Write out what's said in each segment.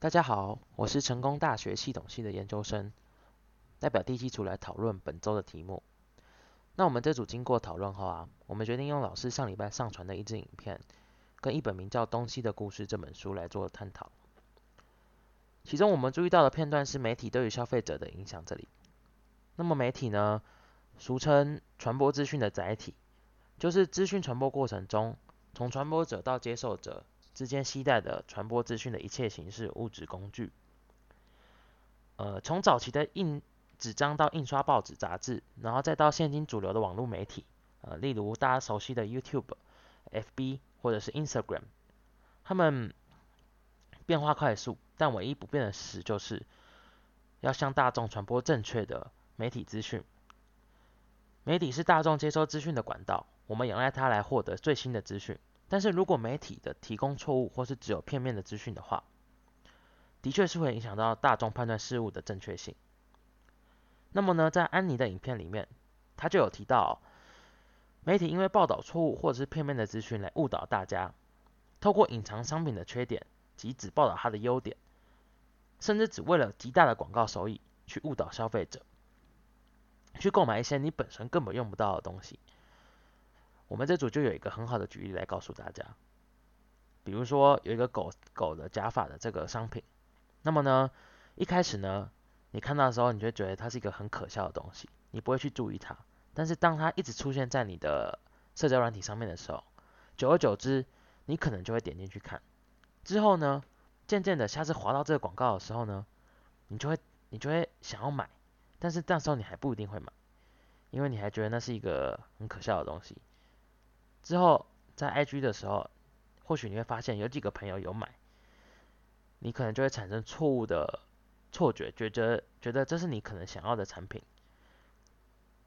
大家好，我是成功大学系统系的研究生，代表第基组来讨论本周的题目。那我们这组经过讨论后啊，我们决定用老师上礼拜上传的一支影片，跟一本名叫《东西的故事》这本书来做探讨。其中我们注意到的片段是媒体对于消费者的影响。这里，那么媒体呢，俗称传播资讯的载体，就是资讯传播过程中，从传播者到接受者。之间携带的传播资讯的一切形式物质工具，呃，从早期的印纸张到印刷报纸杂志，然后再到现今主流的网络媒体，呃，例如大家熟悉的 YouTube、FB 或者是 Instagram，他们变化快速，但唯一不变的事就是要向大众传播正确的媒体资讯。媒体是大众接收资讯的管道，我们仰赖它来获得最新的资讯。但是如果媒体的提供错误或是只有片面的资讯的话，的确是会影响到大众判断事物的正确性。那么呢，在安妮的影片里面，他就有提到，媒体因为报道错误或者是片面的资讯来误导大家，透过隐藏商品的缺点及只报道它的优点，甚至只为了极大的广告收益去误导消费者，去购买一些你本身根本用不到的东西。我们这组就有一个很好的举例来告诉大家，比如说有一个狗狗的假发的这个商品，那么呢，一开始呢，你看到的时候，你就觉得它是一个很可笑的东西，你不会去注意它。但是当它一直出现在你的社交软体上面的时候，久而久之，你可能就会点进去看。之后呢，渐渐的，下次滑到这个广告的时候呢，你就会你就会想要买，但是那时候你还不一定会买，因为你还觉得那是一个很可笑的东西。之后在 IG 的时候，或许你会发现有几个朋友有买，你可能就会产生错误的错觉，觉得觉得这是你可能想要的产品。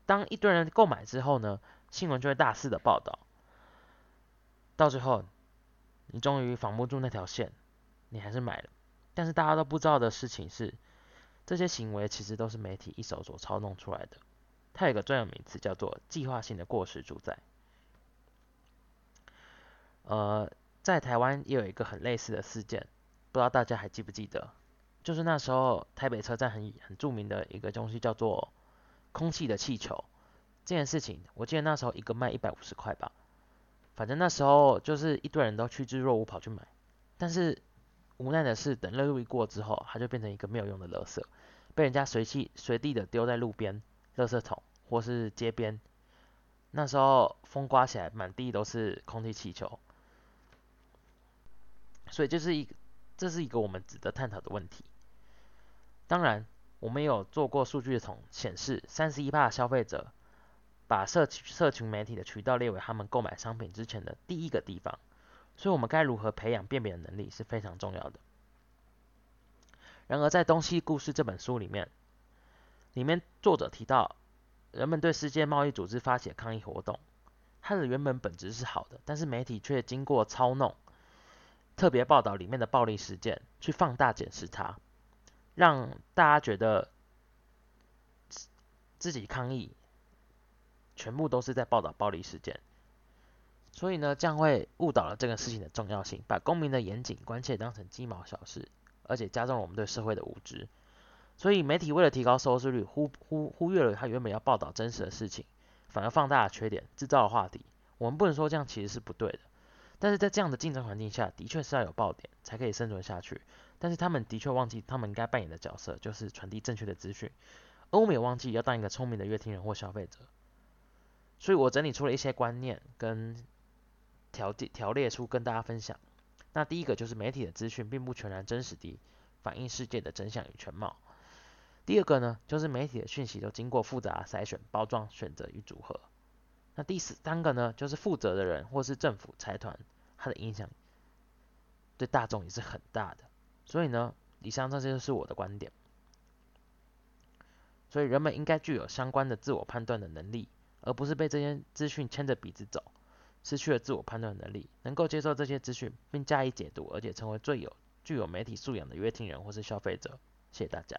当一堆人购买之后呢，新闻就会大肆的报道，到最后你终于防不住那条线，你还是买了。但是大家都不知道的事情是，这些行为其实都是媒体一手所操弄出来的。它有个专有名词叫做计划性的过时主宰。呃，在台湾也有一个很类似的事件，不知道大家还记不记得？就是那时候台北车站很很著名的一个东西叫做空气的气球这件事情，我记得那时候一个卖一百五十块吧，反正那时候就是一堆人都趋之若鹜跑去买，但是无奈的是等热度一过之后，它就变成一个没有用的垃圾，被人家随气随地的丢在路边、垃圾桶或是街边，那时候风刮起来，满地都是空气气球。所以这是一个，这是一个我们值得探讨的问题。当然，我们也有做过数据统显示，三十一的消费者把社社群媒体的渠道列为他们购买商品之前的第一个地方。所以，我们该如何培养辨别的能力是非常重要的。然而，在《东西故事》这本书里面，里面作者提到，人们对世界贸易组织发起抗议活动，它的原本本质是好的，但是媒体却经过操弄。特别报道里面的暴力事件，去放大检视它，让大家觉得自己抗议全部都是在报道暴力事件，所以呢，这样会误导了这个事情的重要性，把公民的严谨关切当成鸡毛小事，而且加重了我们对社会的无知。所以媒体为了提高收视率，忽忽忽略了他原本要报道真实的事情，反而放大了缺点，制造了话题。我们不能说这样其实是不对的。但是在这样的竞争环境下，的确是要有爆点才可以生存下去。但是他们的确忘记他们应该扮演的角色，就是传递正确的资讯。而我们也忘记要当一个聪明的乐听人或消费者。所以我整理出了一些观念跟条条列出跟大家分享。那第一个就是媒体的资讯并不全然真实地反映世界的真相与全貌。第二个呢，就是媒体的讯息都经过复杂筛选、包装、选择与组合。那第三个呢，就是负责的人或是政府财团，它的影响对大众也是很大的。所以呢，以上这些就是我的观点。所以人们应该具有相关的自我判断的能力，而不是被这些资讯牵着鼻子走，失去了自我判断能力，能够接受这些资讯并加以解读，而且成为最有具有媒体素养的约听人或是消费者。谢谢大家。